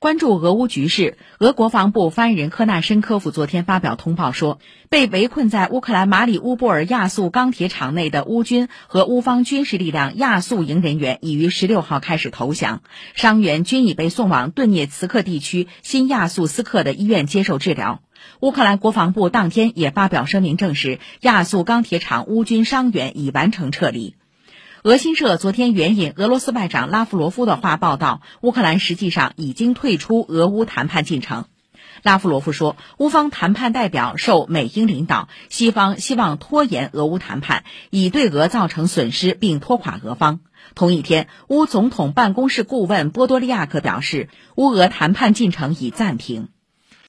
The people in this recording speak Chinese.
关注俄乌局势，俄国防部发言人科纳申科夫昨天发表通报说，被围困在乌克兰马里乌波尔亚速钢铁厂内的乌军和乌方军事力量亚速营人员已于十六号开始投降，伤员均已被送往顿涅茨克地区新亚速斯克的医院接受治疗。乌克兰国防部当天也发表声明证实，亚速钢铁厂乌军伤员已完成撤离。俄新社昨天援引俄罗斯外长拉夫罗夫的话报道，乌克兰实际上已经退出俄乌谈判进程。拉夫罗夫说，乌方谈判代表受美英领导，西方希望拖延俄乌谈判，以对俄造成损失并拖垮俄方。同一天，乌总统办公室顾问波多利亚克表示，乌俄谈判进程已暂停。